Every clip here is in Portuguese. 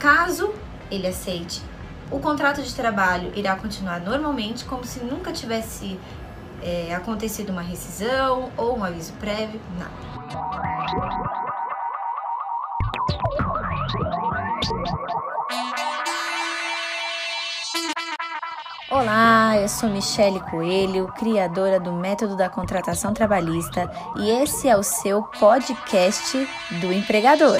Caso ele aceite, o contrato de trabalho irá continuar normalmente, como se nunca tivesse é, acontecido uma rescisão ou um aviso prévio, nada. Olá, eu sou Michele Coelho, criadora do Método da Contratação Trabalhista, e esse é o seu podcast do empregador.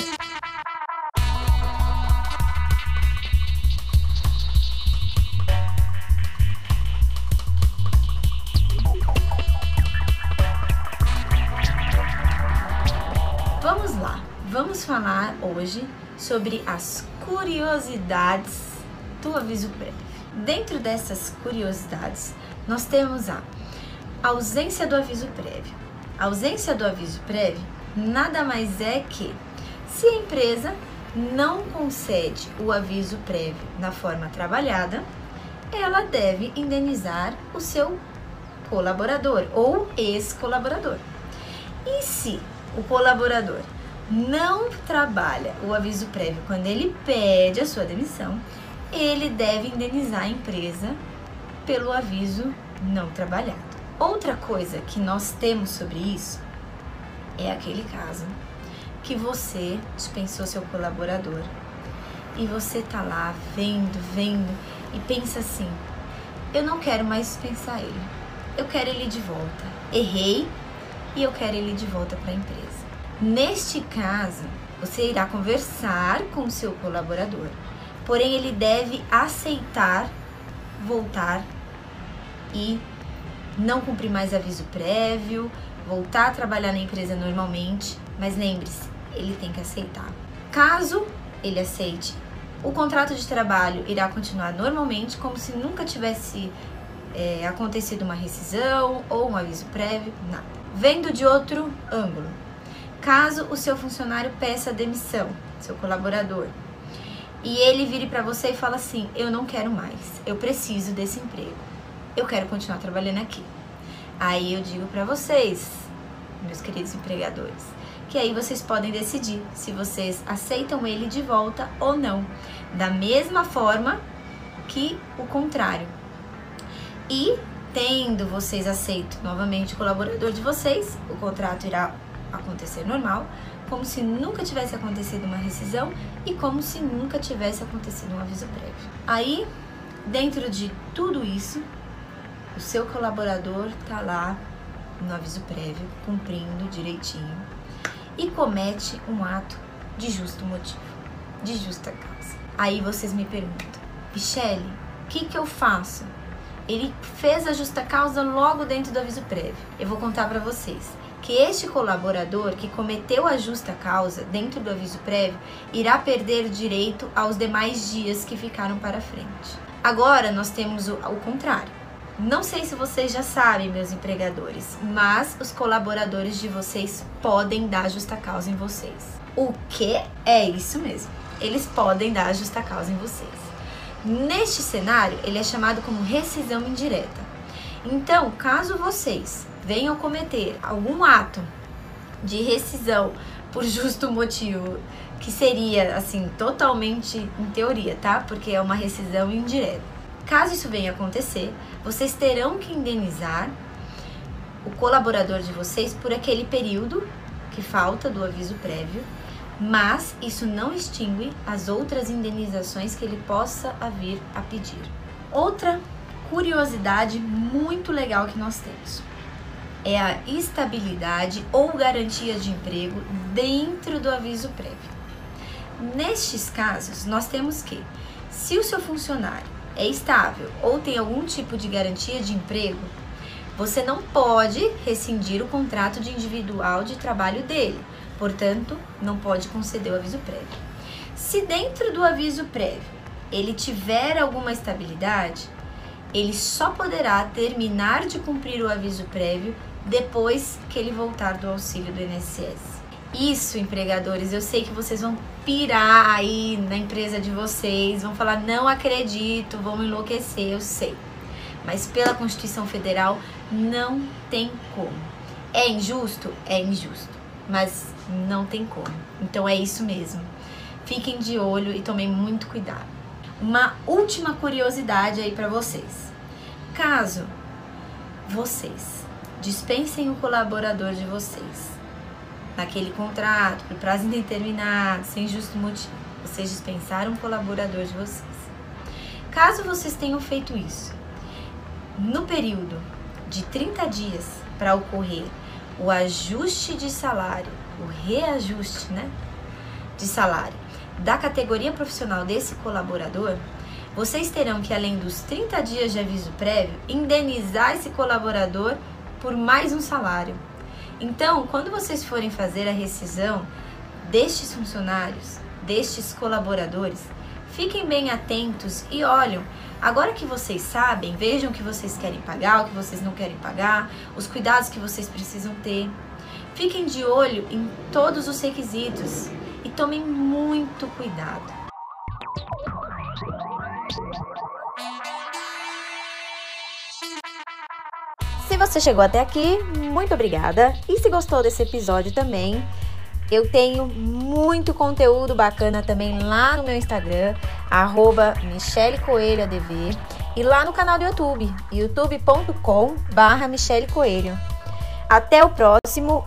Vamos falar hoje sobre as curiosidades do aviso prévio. Dentro dessas curiosidades, nós temos a ausência do aviso prévio. A ausência do aviso prévio nada mais é que se a empresa não concede o aviso prévio na forma trabalhada, ela deve indenizar o seu colaborador ou ex-colaborador. E se o colaborador não trabalha o aviso prévio quando ele pede a sua demissão, ele deve indenizar a empresa pelo aviso não trabalhado. Outra coisa que nós temos sobre isso é aquele caso que você dispensou seu colaborador e você tá lá vendo, vendo e pensa assim: eu não quero mais dispensar ele, eu quero ele de volta. Errei e eu quero ele de volta para a empresa. Neste caso, você irá conversar com o seu colaborador porém ele deve aceitar voltar e não cumprir mais aviso prévio, voltar a trabalhar na empresa normalmente, mas lembre-se, ele tem que aceitar. Caso ele aceite, o contrato de trabalho irá continuar normalmente, como se nunca tivesse é, acontecido uma rescisão ou um aviso prévio, nada. Vendo de outro ângulo, caso o seu funcionário peça demissão, seu colaborador, e ele vire para você e fala assim: "Eu não quero mais. Eu preciso desse emprego. Eu quero continuar trabalhando aqui". Aí eu digo para vocês, meus queridos empregadores, que aí vocês podem decidir se vocês aceitam ele de volta ou não, da mesma forma que o contrário. E tendo vocês aceito novamente o colaborador de vocês, o contrato irá acontecer normal, como se nunca tivesse acontecido uma rescisão e como se nunca tivesse acontecido um aviso prévio. Aí, dentro de tudo isso, o seu colaborador está lá no aviso prévio, cumprindo direitinho e comete um ato de justo motivo, de justa causa. Aí vocês me perguntam, Michele, o que, que eu faço? Ele fez a justa causa logo dentro do aviso prévio. Eu vou contar para vocês que este colaborador que cometeu a justa causa dentro do aviso prévio irá perder direito aos demais dias que ficaram para frente. Agora nós temos o, o contrário. Não sei se vocês já sabem, meus empregadores, mas os colaboradores de vocês podem dar justa causa em vocês. O que é isso mesmo? Eles podem dar justa causa em vocês. Neste cenário, ele é chamado como rescisão indireta. Então, caso vocês venham cometer algum ato de rescisão por justo motivo, que seria assim totalmente em teoria, tá? Porque é uma rescisão indireta. Caso isso venha acontecer, vocês terão que indenizar o colaborador de vocês por aquele período que falta do aviso prévio, mas isso não extingue as outras indenizações que ele possa vir a pedir. Outra curiosidade muito legal que nós temos é a estabilidade ou garantia de emprego dentro do aviso prévio. Nestes casos, nós temos que, se o seu funcionário é estável ou tem algum tipo de garantia de emprego, você não pode rescindir o contrato de individual de trabalho dele, portanto, não pode conceder o aviso prévio. Se dentro do aviso prévio ele tiver alguma estabilidade, ele só poderá terminar de cumprir o aviso prévio depois que ele voltar do auxílio do INSS. Isso, empregadores, eu sei que vocês vão pirar aí na empresa de vocês, vão falar não acredito, vão enlouquecer, eu sei. Mas pela Constituição Federal não tem como. É injusto? É injusto, mas não tem como. Então é isso mesmo. Fiquem de olho e tomem muito cuidado. Uma última curiosidade aí para vocês. Caso vocês dispensem o colaborador de vocês naquele contrato por prazo indeterminado, sem justo motivo, vocês dispensaram o colaborador de vocês. Caso vocês tenham feito isso no período de 30 dias para ocorrer o ajuste de salário, o reajuste, né, de salário da categoria profissional desse colaborador, vocês terão que, além dos 30 dias de aviso prévio, indenizar esse colaborador por mais um salário. Então, quando vocês forem fazer a rescisão destes funcionários, destes colaboradores, fiquem bem atentos e olhem. Agora que vocês sabem, vejam o que vocês querem pagar, o que vocês não querem pagar, os cuidados que vocês precisam ter. Fiquem de olho em todos os requisitos tomem muito cuidado. Se você chegou até aqui, muito obrigada. E se gostou desse episódio também, eu tenho muito conteúdo bacana também lá no meu Instagram, arroba Michele Coelho ADV, e lá no canal do YouTube, youtube.com barra Michele Coelho. Até o próximo